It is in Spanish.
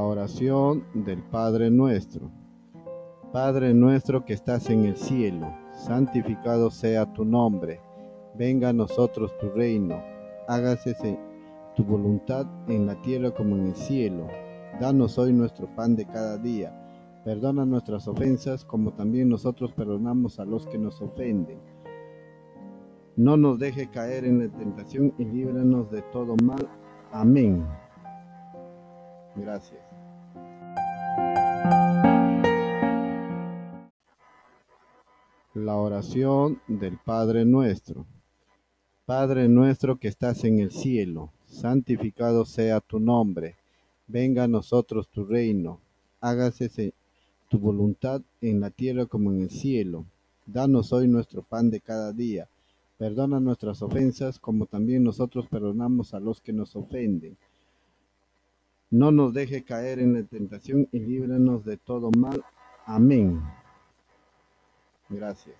oración del Padre nuestro. Padre nuestro que estás en el cielo, santificado sea tu nombre. Venga a nosotros tu reino. Hágase tu voluntad en la tierra como en el cielo. Danos hoy nuestro pan de cada día. Perdona nuestras ofensas como también nosotros perdonamos a los que nos ofenden. No nos deje caer en la tentación y líbranos de todo mal. Amén. Gracias. La oración del Padre nuestro. Padre nuestro que estás en el cielo, santificado sea tu nombre. Venga a nosotros tu reino. Hágase tu voluntad en la tierra como en el cielo. Danos hoy nuestro pan de cada día. Perdona nuestras ofensas como también nosotros perdonamos a los que nos ofenden no nos deje caer en la tentación y líbranos de todo mal. Amén. Gracias.